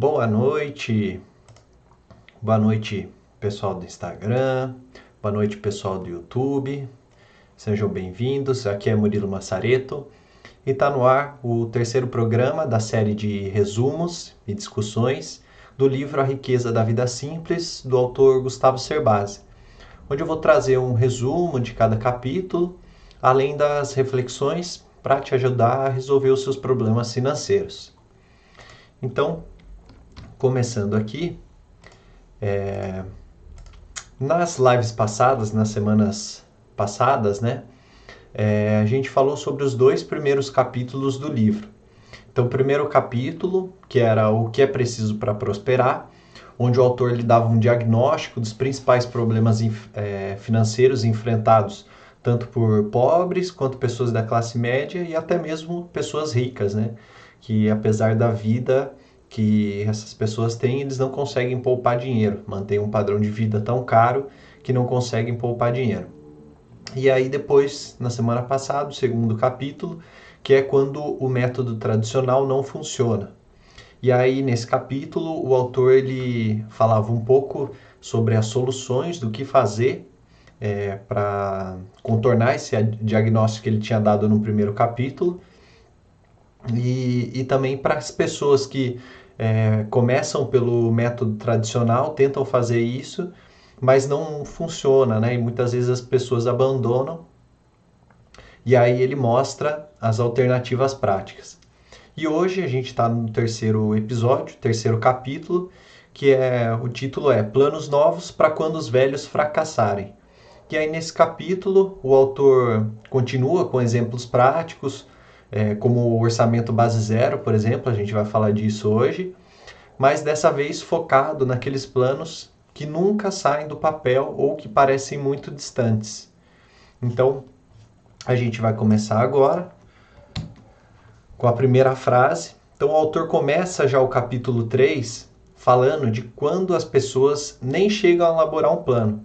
Boa noite, boa noite pessoal do Instagram, boa noite pessoal do YouTube, sejam bem-vindos. Aqui é Murilo Massareto e está no ar o terceiro programa da série de resumos e discussões do livro A Riqueza da Vida Simples, do autor Gustavo Cerbasi, onde eu vou trazer um resumo de cada capítulo, além das reflexões para te ajudar a resolver os seus problemas financeiros. Então, começando aqui, é, nas lives passadas, nas semanas passadas, né, é, a gente falou sobre os dois primeiros capítulos do livro. Então, o primeiro capítulo, que era o que é preciso para prosperar, onde o autor lhe dava um diagnóstico dos principais problemas é, financeiros enfrentados tanto por pobres quanto pessoas da classe média e até mesmo pessoas ricas, né? Que apesar da vida que essas pessoas têm, eles não conseguem poupar dinheiro, mantêm um padrão de vida tão caro que não conseguem poupar dinheiro. E aí depois, na semana passada, o segundo capítulo, que é quando o método tradicional não funciona. E aí nesse capítulo o autor ele falava um pouco sobre as soluções do que fazer é, para contornar esse diagnóstico que ele tinha dado no primeiro capítulo e, e também para as pessoas que é, começam pelo método tradicional, tentam fazer isso, mas não funciona, né? E muitas vezes as pessoas abandonam. E aí ele mostra as alternativas práticas. E hoje a gente está no terceiro episódio, terceiro capítulo, que é o título é Planos Novos para quando os velhos fracassarem. E aí nesse capítulo o autor continua com exemplos práticos é, como o orçamento base zero, por exemplo, a gente vai falar disso hoje, mas dessa vez focado naqueles planos que nunca saem do papel ou que parecem muito distantes. Então, a gente vai começar agora com a primeira frase. Então, o autor começa já o capítulo 3 falando de quando as pessoas nem chegam a elaborar um plano,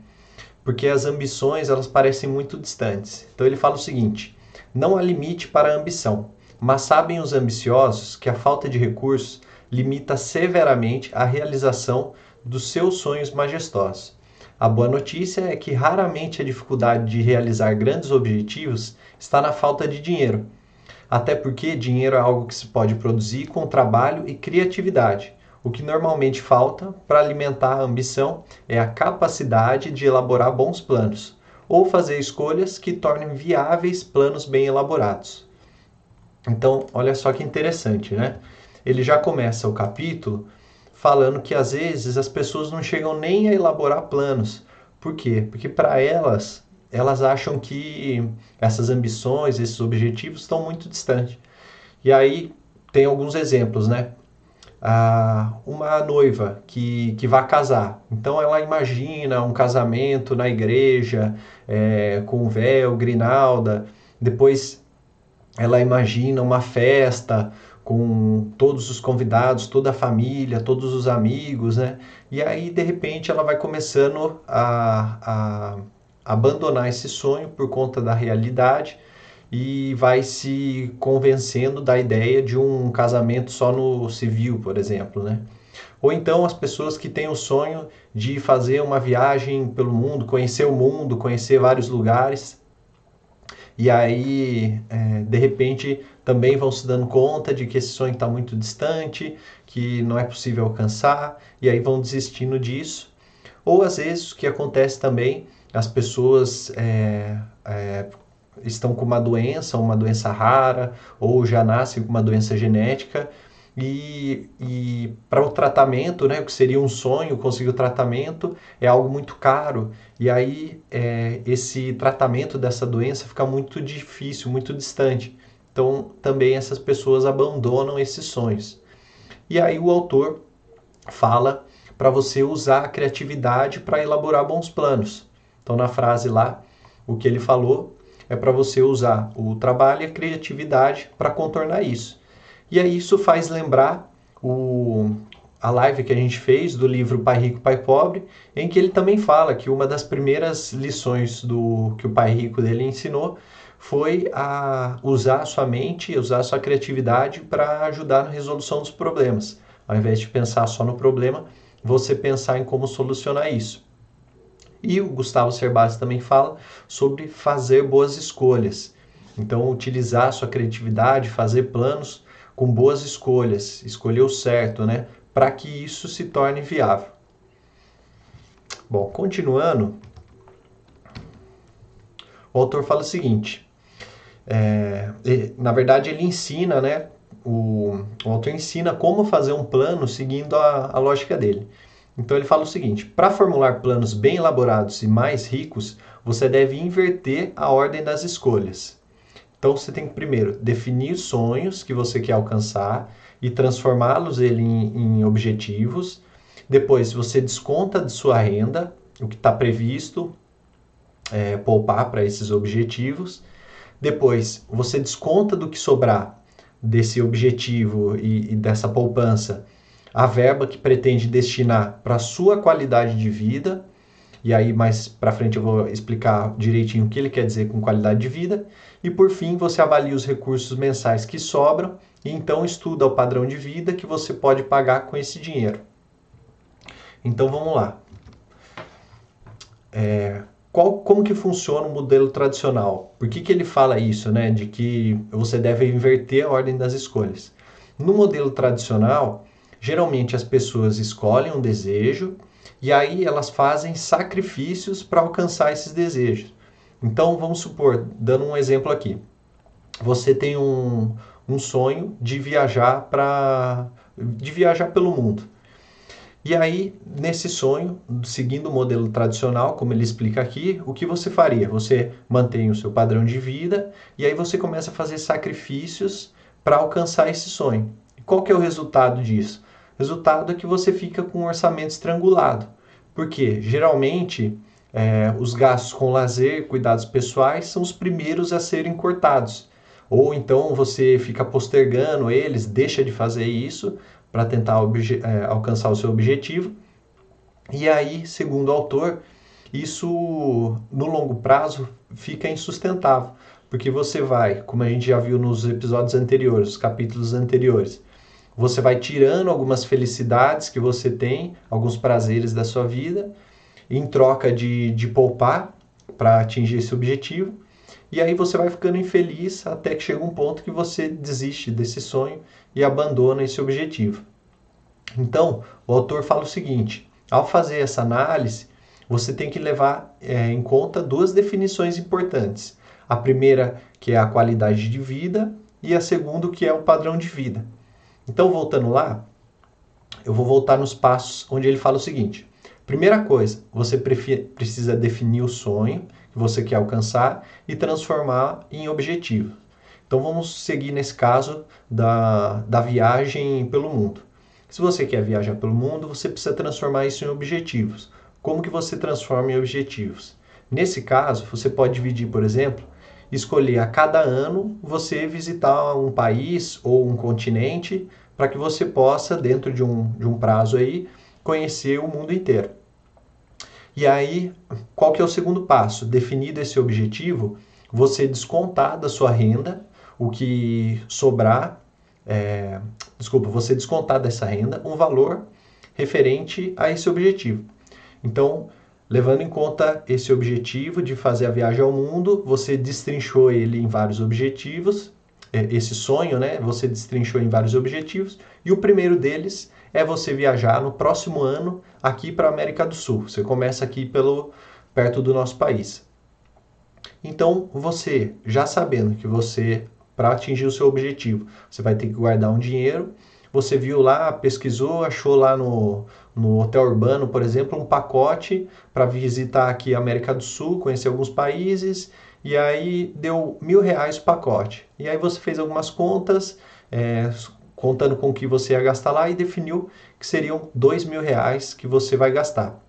porque as ambições elas parecem muito distantes. Então, ele fala o seguinte: não há limite para a ambição, mas sabem os ambiciosos que a falta de recursos limita severamente a realização dos seus sonhos majestosos. A boa notícia é que raramente a dificuldade de realizar grandes objetivos está na falta de dinheiro. Até porque dinheiro é algo que se pode produzir com trabalho e criatividade. O que normalmente falta para alimentar a ambição é a capacidade de elaborar bons planos, ou fazer escolhas que tornem viáveis planos bem elaborados. Então, olha só que interessante, né? Ele já começa o capítulo falando que às vezes as pessoas não chegam nem a elaborar planos. Por quê? Porque para elas, elas acham que essas ambições, esses objetivos estão muito distantes. E aí tem alguns exemplos, né? ah, uma noiva que, que vai casar. Então ela imagina um casamento na igreja, é, com véu, grinalda. Depois ela imagina uma festa com todos os convidados, toda a família, todos os amigos, né? E aí, de repente, ela vai começando a, a abandonar esse sonho por conta da realidade e vai se convencendo da ideia de um casamento só no civil, por exemplo, né? Ou então as pessoas que têm o sonho de fazer uma viagem pelo mundo, conhecer o mundo, conhecer vários lugares, e aí é, de repente também vão se dando conta de que esse sonho está muito distante, que não é possível alcançar, e aí vão desistindo disso. Ou às vezes o que acontece também, as pessoas é, é, estão com uma doença, uma doença rara, ou já nascem com uma doença genética, e, e para o tratamento, né, o que seria um sonho, conseguir o tratamento, é algo muito caro. E aí é, esse tratamento dessa doença fica muito difícil, muito distante. Então também essas pessoas abandonam esses sonhos. E aí o autor fala para você usar a criatividade para elaborar bons planos. Então na frase lá, o que ele falou é para você usar o trabalho e a criatividade para contornar isso. E aí isso faz lembrar o, a live que a gente fez do livro Pai Rico, Pai Pobre, em que ele também fala que uma das primeiras lições do que o pai rico dele ensinou foi a usar a sua mente, usar a sua criatividade para ajudar na resolução dos problemas. Ao invés de pensar só no problema, você pensar em como solucionar isso. E o Gustavo Cerbasi também fala sobre fazer boas escolhas. Então, utilizar a sua criatividade, fazer planos com boas escolhas, escolher o certo, né? Para que isso se torne viável. Bom, continuando, o autor fala o seguinte: é, na verdade, ele ensina, né? O, o autor ensina como fazer um plano seguindo a, a lógica dele. Então ele fala o seguinte: para formular planos bem elaborados e mais ricos, você deve inverter a ordem das escolhas. Então você tem que primeiro definir sonhos que você quer alcançar e transformá-los em, em objetivos. Depois você desconta de sua renda o que está previsto é, poupar para esses objetivos. Depois você desconta do que sobrar desse objetivo e, e dessa poupança a verba que pretende destinar para sua qualidade de vida. E aí mais para frente eu vou explicar direitinho o que ele quer dizer com qualidade de vida. E por fim, você avalia os recursos mensais que sobram e então estuda o padrão de vida que você pode pagar com esse dinheiro. Então vamos lá. É, qual, como que funciona o modelo tradicional? Por que, que ele fala isso, né? De que você deve inverter a ordem das escolhas. No modelo tradicional, Geralmente as pessoas escolhem um desejo e aí elas fazem sacrifícios para alcançar esses desejos. Então vamos supor, dando um exemplo aqui, você tem um, um sonho de viajar para de viajar pelo mundo. E aí, nesse sonho, seguindo o modelo tradicional, como ele explica aqui, o que você faria? Você mantém o seu padrão de vida e aí você começa a fazer sacrifícios para alcançar esse sonho. Qual que é o resultado disso? Resultado é que você fica com um orçamento estrangulado. Porque geralmente é, os gastos com lazer, cuidados pessoais são os primeiros a serem cortados. Ou então você fica postergando eles, deixa de fazer isso para tentar é, alcançar o seu objetivo. E aí, segundo o autor, isso no longo prazo fica insustentável, porque você vai, como a gente já viu nos episódios anteriores, os capítulos anteriores, você vai tirando algumas felicidades que você tem, alguns prazeres da sua vida, em troca de, de poupar para atingir esse objetivo. E aí você vai ficando infeliz até que chega um ponto que você desiste desse sonho e abandona esse objetivo. Então, o autor fala o seguinte: ao fazer essa análise, você tem que levar é, em conta duas definições importantes. A primeira, que é a qualidade de vida, e a segunda, que é o padrão de vida. Então, voltando lá, eu vou voltar nos passos onde ele fala o seguinte: primeira coisa, você precisa definir o sonho que você quer alcançar e transformar em objetivo. Então, vamos seguir nesse caso da, da viagem pelo mundo. Se você quer viajar pelo mundo, você precisa transformar isso em objetivos. Como que você transforma em objetivos? Nesse caso, você pode dividir, por exemplo, escolher a cada ano você visitar um país ou um continente para que você possa, dentro de um, de um prazo aí, conhecer o mundo inteiro. E aí, qual que é o segundo passo? Definido esse objetivo, você descontar da sua renda o que sobrar, é, desculpa, você descontar dessa renda um valor referente a esse objetivo. Então, Levando em conta esse objetivo de fazer a viagem ao mundo, você destrinchou ele em vários objetivos, esse sonho, né? Você destrinchou em vários objetivos, e o primeiro deles é você viajar no próximo ano aqui para a América do Sul. Você começa aqui pelo perto do nosso país. Então, você, já sabendo que você para atingir o seu objetivo, você vai ter que guardar um dinheiro. Você viu lá, pesquisou, achou lá no, no hotel urbano, por exemplo, um pacote para visitar aqui a América do Sul, conhecer alguns países, e aí deu mil reais o pacote. E aí você fez algumas contas, é, contando com o que você ia gastar lá, e definiu que seriam dois mil reais que você vai gastar.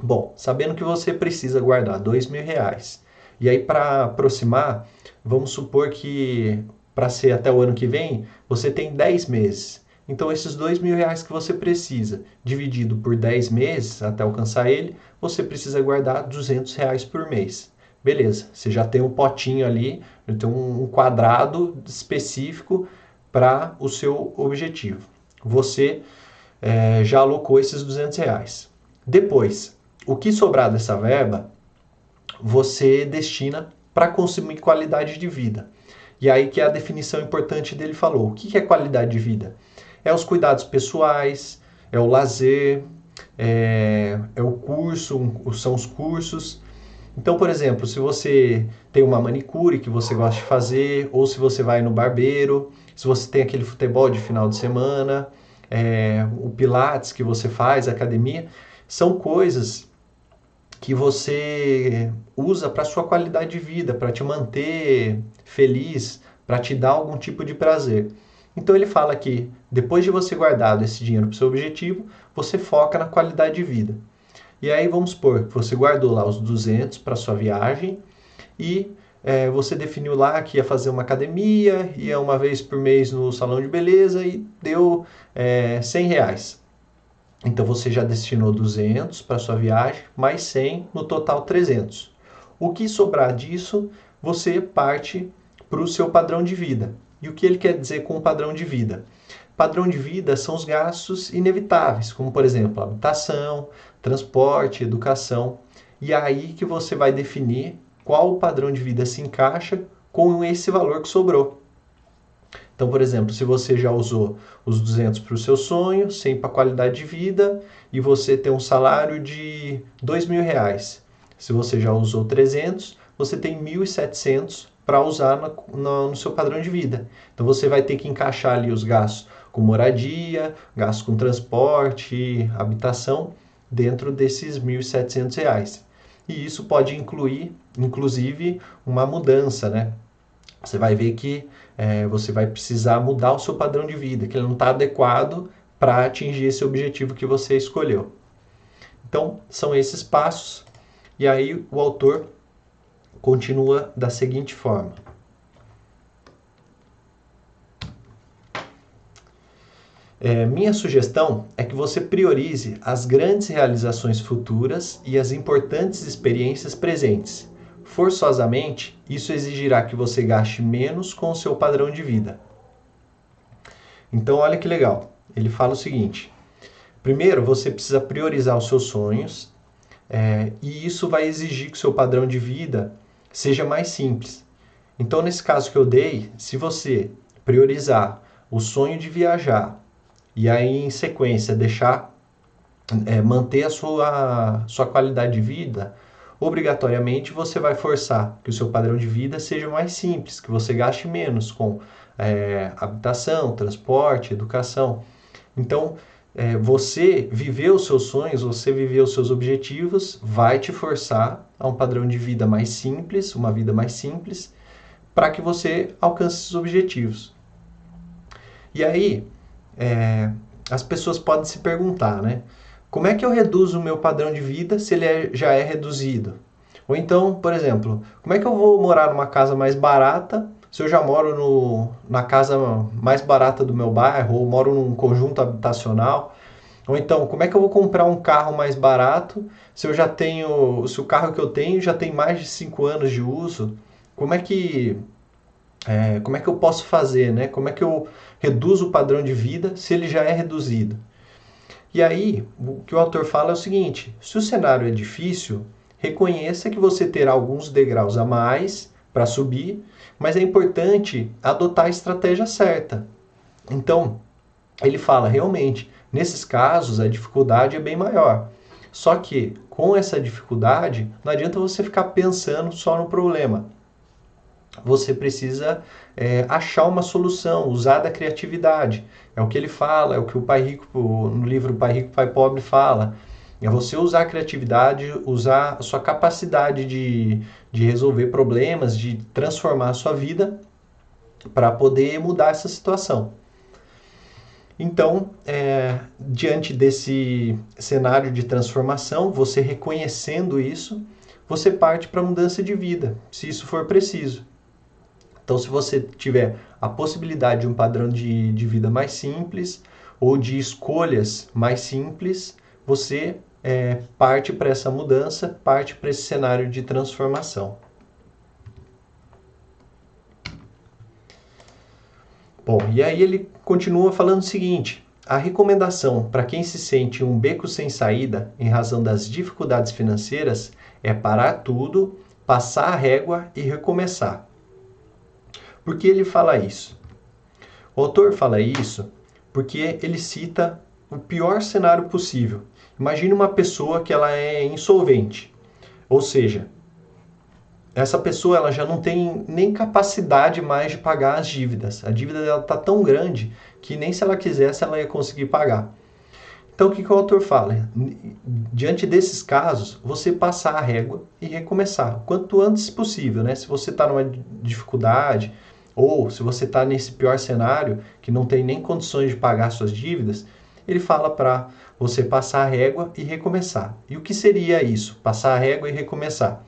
Bom, sabendo que você precisa guardar dois mil reais, e aí para aproximar, vamos supor que para ser até o ano que vem, você tem 10 meses. Então, esses dois mil reais que você precisa, dividido por 10 meses até alcançar ele, você precisa guardar 200 reais por mês. Beleza, você já tem um potinho ali, tem um quadrado específico para o seu objetivo. você é, já alocou esses 200 reais. Depois, o que sobrar dessa verba, você destina para consumir qualidade de vida. E aí que é a definição importante dele falou. O que é qualidade de vida? É os cuidados pessoais, é o lazer, é, é o curso, são os cursos. Então, por exemplo, se você tem uma manicure que você gosta de fazer, ou se você vai no barbeiro, se você tem aquele futebol de final de semana, é, o pilates que você faz, academia, são coisas que você usa para sua qualidade de vida, para te manter feliz, para te dar algum tipo de prazer. Então ele fala que depois de você guardado esse dinheiro para o seu objetivo, você foca na qualidade de vida. E aí vamos supor que você guardou lá os 200 para sua viagem e é, você definiu lá que ia fazer uma academia, ia uma vez por mês no salão de beleza e deu é, 100 reais. Então você já destinou 200 para sua viagem, mais 100, no total 300. O que sobrar disso, você parte para o seu padrão de vida. E o que ele quer dizer com padrão de vida? Padrão de vida são os gastos inevitáveis, como por exemplo, habitação, transporte, educação. E é aí que você vai definir qual padrão de vida se encaixa com esse valor que sobrou. Então, por exemplo, se você já usou os 200 para o seu sonho, 100 para qualidade de vida, e você tem um salário de 2 mil reais. Se você já usou 300, você tem 1.700 para usar no, no, no, seu padrão de vida. Então, você vai ter que encaixar ali os gastos com moradia, gastos com transporte, habitação, dentro desses 1.700 reais. E isso pode incluir, inclusive, uma mudança, né? Você vai ver que é, você vai precisar mudar o seu padrão de vida, que ele não está adequado para atingir esse objetivo que você escolheu. Então, são esses passos. E aí o autor continua da seguinte forma: É, minha sugestão é que você priorize as grandes realizações futuras e as importantes experiências presentes. Forçosamente, isso exigirá que você gaste menos com o seu padrão de vida. Então, olha que legal. Ele fala o seguinte: primeiro, você precisa priorizar os seus sonhos, é, e isso vai exigir que o seu padrão de vida seja mais simples. Então, nesse caso que eu dei, se você priorizar o sonho de viajar, e aí em sequência deixar é, manter a sua, sua qualidade de vida, obrigatoriamente você vai forçar que o seu padrão de vida seja mais simples, que você gaste menos com é, habitação, transporte, educação. Então, é, você viver os seus sonhos, você viver os seus objetivos, vai te forçar a um padrão de vida mais simples, uma vida mais simples, para que você alcance esses objetivos. E aí, é, as pessoas podem se perguntar, né? Como é que eu reduzo o meu padrão de vida se ele é, já é reduzido? Ou então, por exemplo, como é que eu vou morar numa casa mais barata se eu já moro no, na casa mais barata do meu bairro ou moro num conjunto habitacional? Ou então, como é que eu vou comprar um carro mais barato se eu já tenho, se o carro que eu tenho já tem mais de 5 anos de uso? Como é que é, como é que eu posso fazer, né? Como é que eu reduzo o padrão de vida se ele já é reduzido? E aí, o que o autor fala é o seguinte: se o cenário é difícil, reconheça que você terá alguns degraus a mais para subir, mas é importante adotar a estratégia certa. Então, ele fala realmente, nesses casos a dificuldade é bem maior. Só que com essa dificuldade, não adianta você ficar pensando só no problema você precisa é, achar uma solução, usar da criatividade. É o que ele fala, é o que o Pai Rico, no livro Pai Rico, Pai Pobre fala. É você usar a criatividade, usar a sua capacidade de, de resolver problemas, de transformar a sua vida para poder mudar essa situação. Então, é, diante desse cenário de transformação, você reconhecendo isso, você parte para a mudança de vida, se isso for preciso. Então, se você tiver a possibilidade de um padrão de, de vida mais simples ou de escolhas mais simples, você é, parte para essa mudança, parte para esse cenário de transformação. Bom, e aí ele continua falando o seguinte: a recomendação para quem se sente um beco sem saída em razão das dificuldades financeiras é parar tudo, passar a régua e recomeçar. Por que ele fala isso? O autor fala isso porque ele cita o pior cenário possível. Imagine uma pessoa que ela é insolvente, ou seja, essa pessoa ela já não tem nem capacidade mais de pagar as dívidas. A dívida dela está tão grande que nem se ela quisesse ela ia conseguir pagar. Então o que, que o autor fala? Diante desses casos, você passar a régua e recomeçar, o quanto antes possível, né? Se você está numa dificuldade ou se você está nesse pior cenário que não tem nem condições de pagar suas dívidas, ele fala para você passar a régua e recomeçar. E o que seria isso? Passar a régua e recomeçar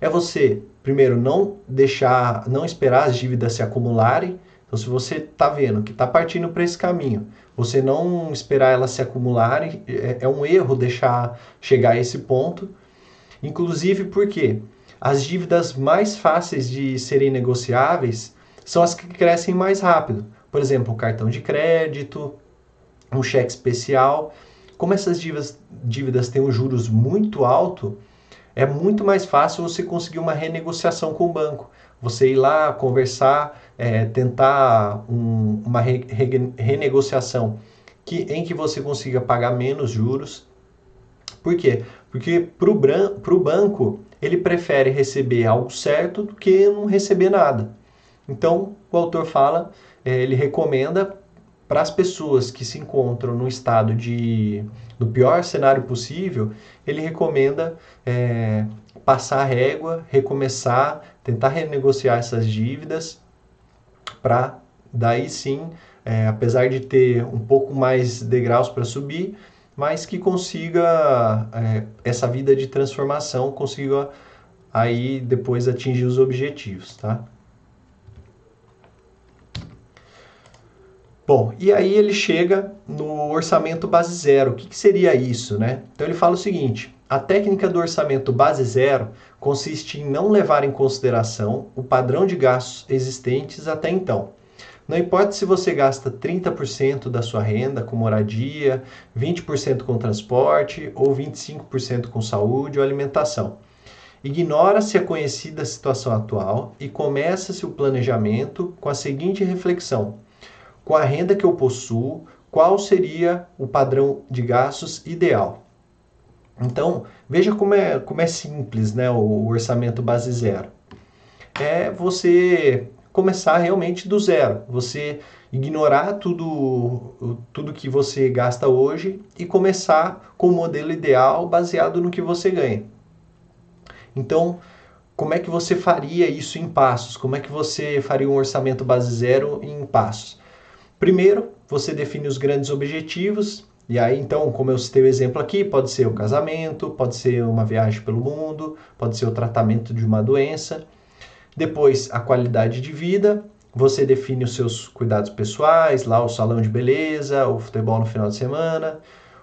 é você, primeiro, não deixar, não esperar as dívidas se acumularem. Então, se você está vendo que está partindo para esse caminho, você não esperar elas se acumularem, é, é um erro deixar chegar a esse ponto. Inclusive porque as dívidas mais fáceis de serem negociáveis são as que crescem mais rápido. Por exemplo, um cartão de crédito, um cheque especial. Como essas dívidas, dívidas têm um juros muito alto, é muito mais fácil você conseguir uma renegociação com o banco. Você ir lá conversar, é, tentar um, uma re, re, renegociação que, em que você consiga pagar menos juros. Por quê? Porque para o banco ele prefere receber algo certo do que não receber nada. Então o autor fala, é, ele recomenda para as pessoas que se encontram no estado de do pior cenário possível, ele recomenda é, passar a régua, recomeçar, tentar renegociar essas dívidas para daí sim, é, apesar de ter um pouco mais degraus para subir, mas que consiga é, essa vida de transformação, consiga aí depois atingir os objetivos, tá? Bom, e aí ele chega no orçamento base zero. O que, que, seria isso, né? Então ele fala o seguinte: a técnica do orçamento base zero consiste em não levar em consideração o padrão de gastos existentes até então. Não importa se você gasta 30% da sua renda com moradia, 20% com transporte ou 25% com saúde ou alimentação. Ignora-se a conhecida situação atual e começa-se o planejamento com a seguinte reflexão: com a renda que eu possuo, qual seria o padrão de gastos ideal. Então, veja como é, como é simples né, o orçamento base zero. É você começar realmente do zero. Você ignorar tudo, tudo que você gasta hoje e começar com o modelo ideal baseado no que você ganha. Então, como é que você faria isso em passos? Como é que você faria um orçamento base zero em passos? Primeiro, você define os grandes objetivos, e aí então, como eu citei o exemplo aqui, pode ser o casamento, pode ser uma viagem pelo mundo, pode ser o tratamento de uma doença. Depois, a qualidade de vida, você define os seus cuidados pessoais, lá o salão de beleza, o futebol no final de semana,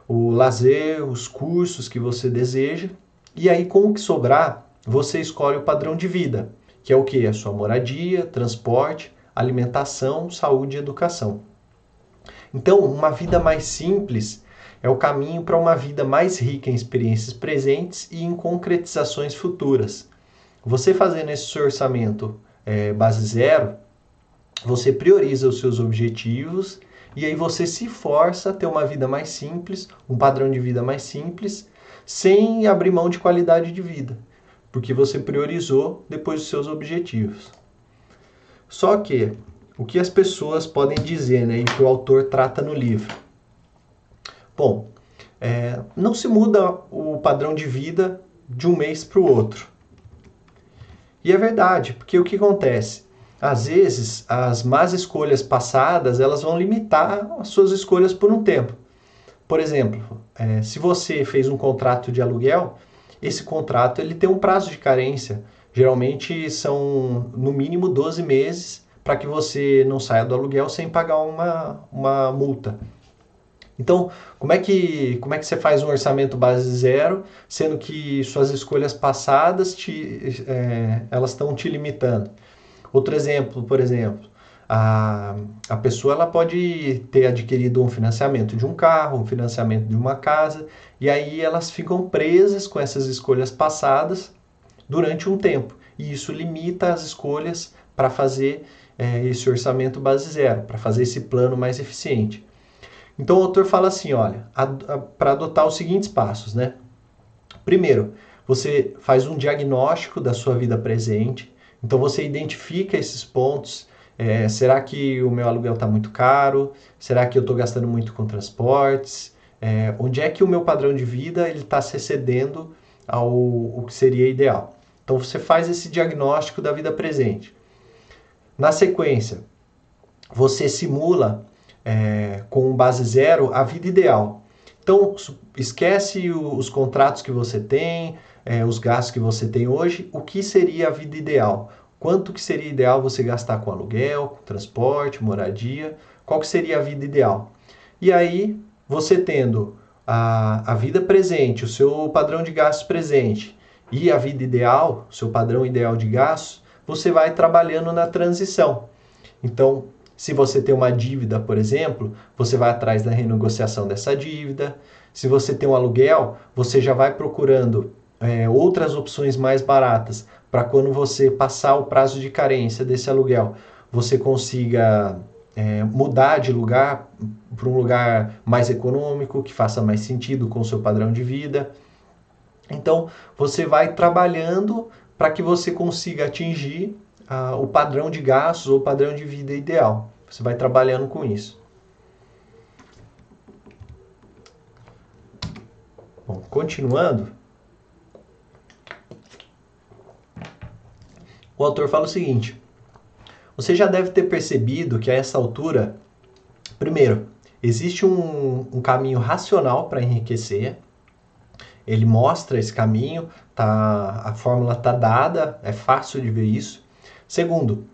o lazer, os cursos que você deseja. E aí, com o que sobrar, você escolhe o padrão de vida, que é o que? A sua moradia, transporte, alimentação, saúde e educação. Então, uma vida mais simples é o caminho para uma vida mais rica em experiências presentes e em concretizações futuras. Você fazendo esse orçamento é, base zero, você prioriza os seus objetivos e aí você se força a ter uma vida mais simples, um padrão de vida mais simples, sem abrir mão de qualidade de vida, porque você priorizou depois os seus objetivos. Só que o que as pessoas podem dizer, né, e que o autor trata no livro? Bom, é, não se muda o padrão de vida de um mês para o outro. E é verdade, porque o que acontece? Às vezes, as más escolhas passadas, elas vão limitar as suas escolhas por um tempo. Por exemplo, é, se você fez um contrato de aluguel, esse contrato ele tem um prazo de carência Geralmente são no mínimo 12 meses para que você não saia do aluguel sem pagar uma, uma multa. Então, como é, que, como é que você faz um orçamento base zero, sendo que suas escolhas passadas te, é, elas estão te limitando? Outro exemplo, por exemplo, a, a pessoa ela pode ter adquirido um financiamento de um carro, um financiamento de uma casa, e aí elas ficam presas com essas escolhas passadas durante um tempo. E isso limita as escolhas para fazer é, esse orçamento base zero, para fazer esse plano mais eficiente. Então o autor fala assim, olha, para adotar os seguintes passos, né? Primeiro, você faz um diagnóstico da sua vida presente, então você identifica esses pontos é, será que o meu aluguel está muito caro? Será que eu estou gastando muito com transportes? É, onde é que o meu padrão de vida ele está se excedendo ao o que seria ideal? Então você faz esse diagnóstico da vida presente. Na sequência, você simula é, com base zero a vida ideal. Então esquece os contratos que você tem, é, os gastos que você tem hoje. O que seria a vida ideal? Quanto que seria ideal você gastar com aluguel, com transporte, moradia? Qual que seria a vida ideal? E aí, você tendo a, a vida presente, o seu padrão de gastos presente e a vida ideal, o seu padrão ideal de gastos, você vai trabalhando na transição. Então, se você tem uma dívida, por exemplo, você vai atrás da renegociação dessa dívida. Se você tem um aluguel, você já vai procurando é, outras opções mais baratas para quando você passar o prazo de carência desse aluguel, você consiga é, mudar de lugar para um lugar mais econômico, que faça mais sentido com o seu padrão de vida. Então, você vai trabalhando para que você consiga atingir o padrão de gastos ou o padrão de vida ideal. Você vai trabalhando com isso. Bom, continuando, o autor fala o seguinte: você já deve ter percebido que a essa altura, primeiro, existe um, um caminho racional para enriquecer. Ele mostra esse caminho, tá, a fórmula está dada, é fácil de ver isso. Segundo,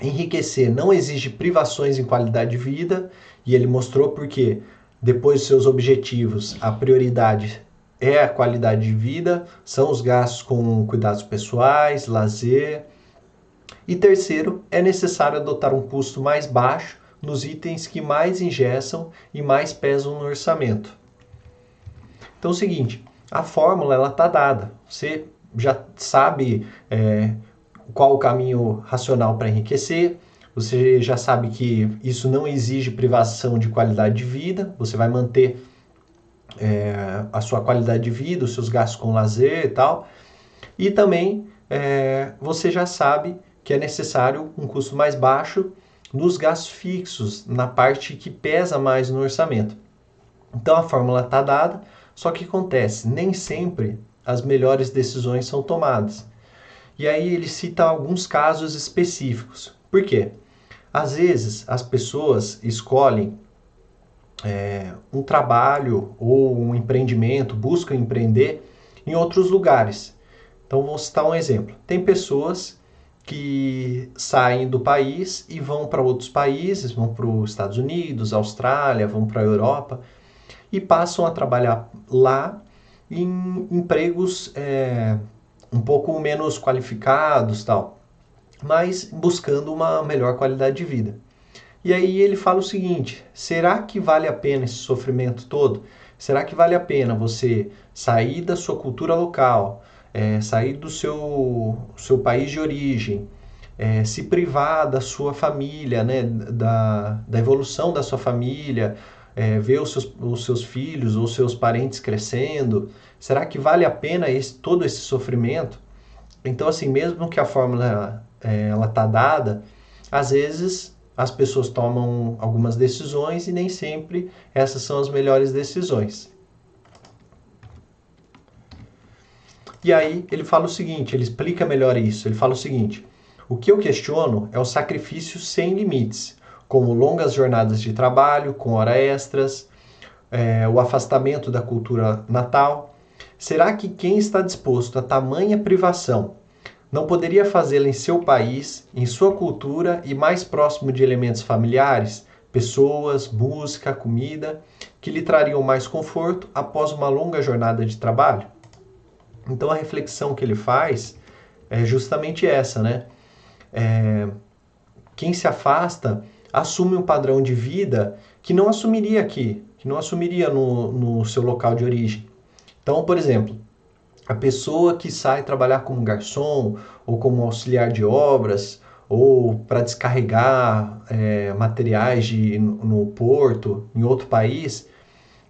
enriquecer não exige privações em qualidade de vida, e ele mostrou porque depois dos seus objetivos, a prioridade é a qualidade de vida, são os gastos com cuidados pessoais, lazer. E terceiro, é necessário adotar um custo mais baixo nos itens que mais ingessam e mais pesam no orçamento. Então é o seguinte, a fórmula ela está dada. Você já sabe é, qual o caminho racional para enriquecer. Você já sabe que isso não exige privação de qualidade de vida. Você vai manter é, a sua qualidade de vida, os seus gastos com lazer e tal. E também é, você já sabe que é necessário um custo mais baixo nos gastos fixos, na parte que pesa mais no orçamento. Então a fórmula está dada, só que acontece, nem sempre as melhores decisões são tomadas. E aí ele cita alguns casos específicos. Por quê? Às vezes as pessoas escolhem é, um trabalho ou um empreendimento, buscam empreender em outros lugares. Então, vou citar um exemplo. Tem pessoas que saem do país e vão para outros países, vão para os Estados Unidos, Austrália, vão para a Europa e passam a trabalhar lá em empregos é, um pouco menos qualificados, tal, mas buscando uma melhor qualidade de vida. E aí ele fala o seguinte: será que vale a pena esse sofrimento todo? Será que vale a pena você sair da sua cultura local, é, sair do seu, seu país de origem, é, se privar da sua família, né, da, da evolução da sua família, é, ver os seus, os seus filhos ou seus parentes crescendo? Será que vale a pena esse, todo esse sofrimento? Então, assim, mesmo que a fórmula é, ela tá dada, às vezes as pessoas tomam algumas decisões e nem sempre essas são as melhores decisões. E aí ele fala o seguinte, ele explica melhor isso. Ele fala o seguinte: o que eu questiono é o sacrifício sem limites, como longas jornadas de trabalho com hora extras, é, o afastamento da cultura natal. Será que quem está disposto a tamanha privação não poderia fazê-la em seu país, em sua cultura e mais próximo de elementos familiares, pessoas, música, comida, que lhe trariam mais conforto após uma longa jornada de trabalho? Então a reflexão que ele faz é justamente essa, né? É, quem se afasta assume um padrão de vida que não assumiria aqui, que não assumiria no, no seu local de origem. Então, por exemplo, a pessoa que sai trabalhar como garçom ou como auxiliar de obras ou para descarregar é, materiais de, no porto em outro país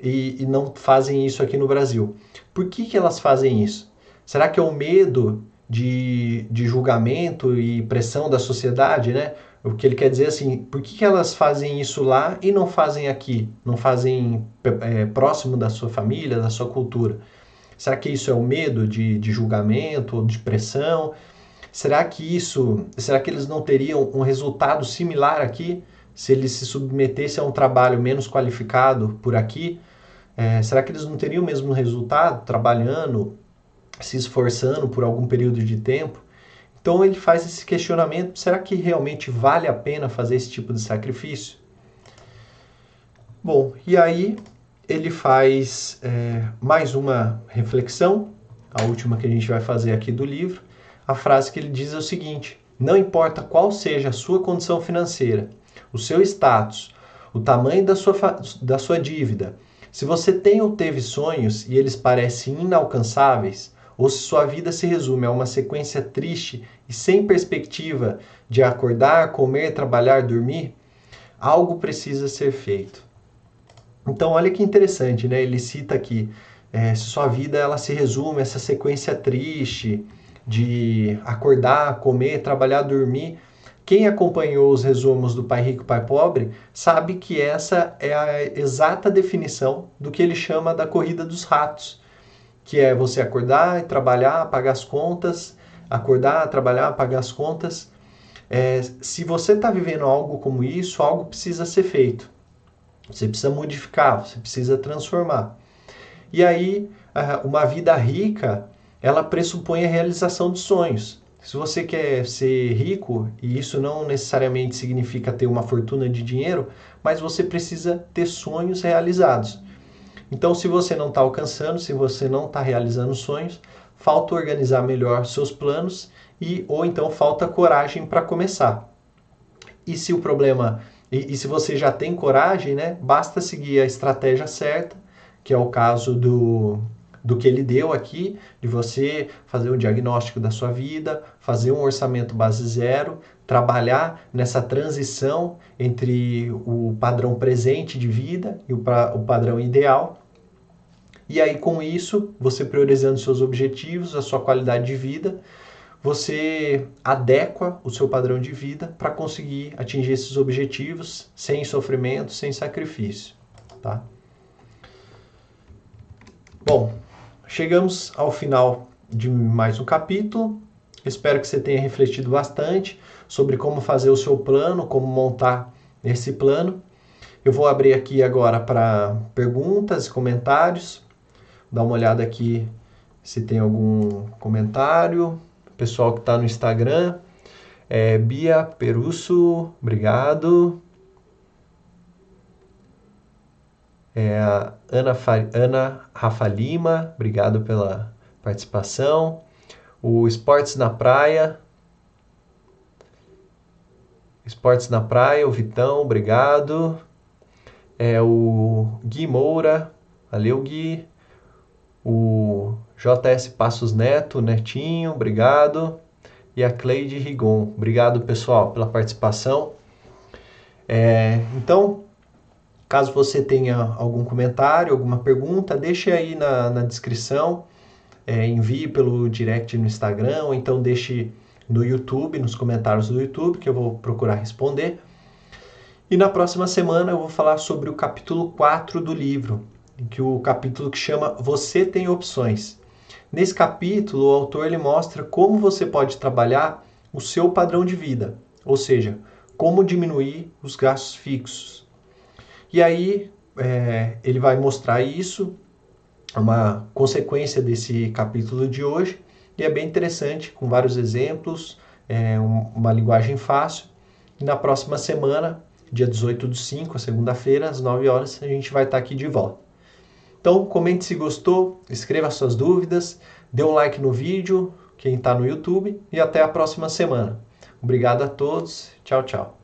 e, e, não fazem isso aqui no Brasil. Por que, que elas fazem isso? Será que é o medo de, de julgamento e pressão da sociedade, né? O que ele quer dizer assim, por que, que elas fazem isso lá e não fazem aqui? Não fazem é, próximo da sua família, da sua cultura? Será que isso é o medo de, de julgamento ou de pressão? Será que isso, será que eles não teriam um resultado similar aqui se eles se submetessem a um trabalho menos qualificado por aqui? É, será que eles não teriam o mesmo resultado trabalhando, se esforçando por algum período de tempo? Então ele faz esse questionamento: será que realmente vale a pena fazer esse tipo de sacrifício? Bom, e aí ele faz é, mais uma reflexão, a última que a gente vai fazer aqui do livro. A frase que ele diz é o seguinte: não importa qual seja a sua condição financeira, o seu status, o tamanho da sua, da sua dívida, se você tem ou teve sonhos e eles parecem inalcançáveis, ou se sua vida se resume a uma sequência triste e sem perspectiva de acordar, comer, trabalhar, dormir, algo precisa ser feito. Então, olha que interessante, né? Ele cita aqui: é, se sua vida ela se resume a essa sequência triste de acordar, comer, trabalhar, dormir. Quem acompanhou os resumos do Pai Rico, Pai Pobre, sabe que essa é a exata definição do que ele chama da corrida dos ratos que é você acordar e trabalhar, pagar as contas, acordar, trabalhar, pagar as contas. É, se você está vivendo algo como isso, algo precisa ser feito. Você precisa modificar, você precisa transformar. E aí, uma vida rica, ela pressupõe a realização de sonhos. Se você quer ser rico, e isso não necessariamente significa ter uma fortuna de dinheiro, mas você precisa ter sonhos realizados. Então, se você não está alcançando, se você não está realizando sonhos, falta organizar melhor seus planos e ou então falta coragem para começar. E se o problema e, e, se você já tem coragem, né, basta seguir a estratégia certa, que é o caso do, do que ele deu aqui, de você fazer um diagnóstico da sua vida, fazer um orçamento base zero, trabalhar nessa transição entre o padrão presente de vida e o, pra, o padrão ideal e aí, com isso, você priorizando seus objetivos, a sua qualidade de vida, você adequa o seu padrão de vida para conseguir atingir esses objetivos sem sofrimento, sem sacrifício, tá? Bom, chegamos ao final de mais um capítulo. Espero que você tenha refletido bastante sobre como fazer o seu plano, como montar esse plano. Eu vou abrir aqui agora para perguntas e comentários dar uma olhada aqui se tem algum comentário. Pessoal que está no Instagram. É, Bia Perusso, obrigado. É, Ana, Ana Rafa Lima, obrigado pela participação. O Esportes na Praia. Esportes na Praia, o Vitão, obrigado. É o Gui Moura, valeu Gui o JS Passos Neto, Netinho, obrigado. E a Cleide Rigon. Obrigado, pessoal, pela participação. É, então, caso você tenha algum comentário, alguma pergunta, deixe aí na, na descrição. É, envie pelo direct no Instagram, ou então deixe no YouTube, nos comentários do YouTube, que eu vou procurar responder. E na próxima semana eu vou falar sobre o capítulo 4 do livro, que o capítulo que chama Você tem opções. Nesse capítulo, o autor ele mostra como você pode trabalhar o seu padrão de vida, ou seja, como diminuir os gastos fixos. E aí é, ele vai mostrar isso, uma consequência desse capítulo de hoje, e é bem interessante, com vários exemplos, é, uma linguagem fácil. E na próxima semana, dia 18 do 5, segunda-feira, às 9 horas, a gente vai estar aqui de volta. Então, comente se gostou, escreva suas dúvidas, dê um like no vídeo, quem está no YouTube, e até a próxima semana. Obrigado a todos, tchau, tchau.